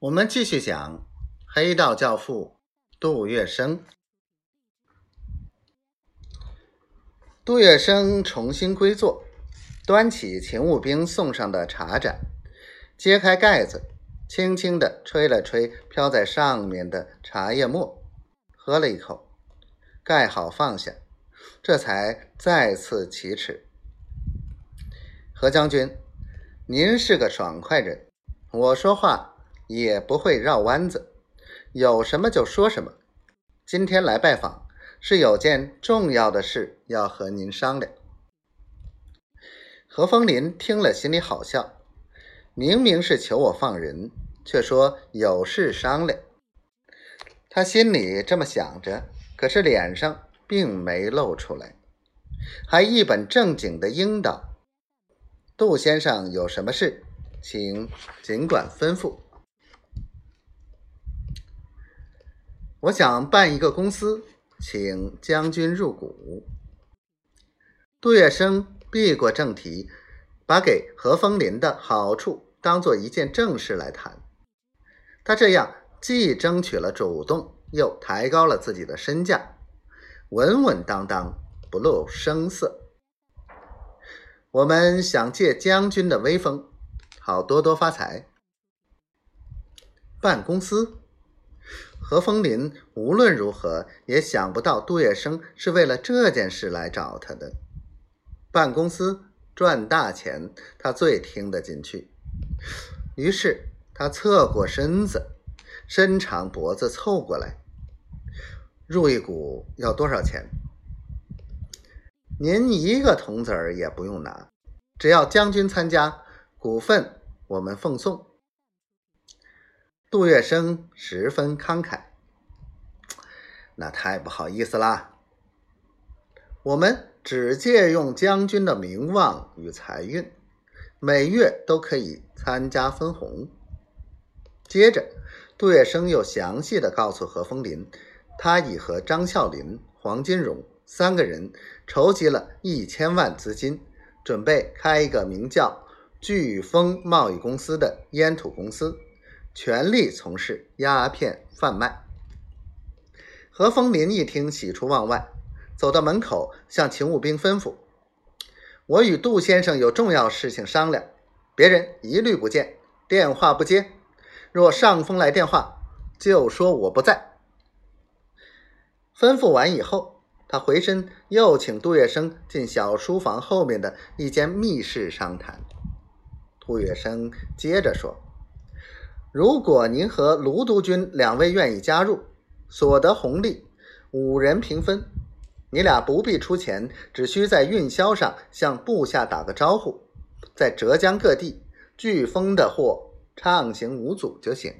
我们继续讲黑道教父杜月笙。杜月笙重新归坐，端起勤务兵送上的茶盏，揭开盖子，轻轻地吹了吹飘在上面的茶叶沫，喝了一口，盖好放下，这才再次启齿：“何将军，您是个爽快人，我说话。”也不会绕弯子，有什么就说什么。今天来拜访，是有件重要的事要和您商量。何风林听了，心里好笑，明明是求我放人，却说有事商量。他心里这么想着，可是脸上并没露出来，还一本正经的应道：“杜先生有什么事，请尽管吩咐。”我想办一个公司，请将军入股。杜月笙避过正题，把给何风林的好处当做一件正事来谈。他这样既争取了主动，又抬高了自己的身价，稳稳当当，不露声色。我们想借将军的威风，好多多发财。办公司。何风林无论如何也想不到杜月笙是为了这件事来找他的。办公司赚大钱，他最听得进去。于是他侧过身子，伸长脖子凑过来：“入一股要多少钱？您一个铜子儿也不用拿，只要将军参加，股份我们奉送。”杜月笙十分慷慨，那太不好意思啦。我们只借用将军的名望与财运，每月都可以参加分红。接着，杜月笙又详细的告诉何风林，他已和张啸林、黄金荣三个人筹集了一千万资金，准备开一个名叫“飓风贸易公司”的烟土公司。全力从事鸦片贩卖。何风林一听，喜出望外，走到门口，向勤务兵吩咐：“我与杜先生有重要事情商量，别人一律不见，电话不接。若上峰来电话，就说我不在。”吩咐完以后，他回身又请杜月笙进小书房后面的一间密室商谈。杜月笙接着说。如果您和卢督军两位愿意加入，所得红利五人平分。你俩不必出钱，只需在运销上向部下打个招呼，在浙江各地飓风的货畅行无阻就行。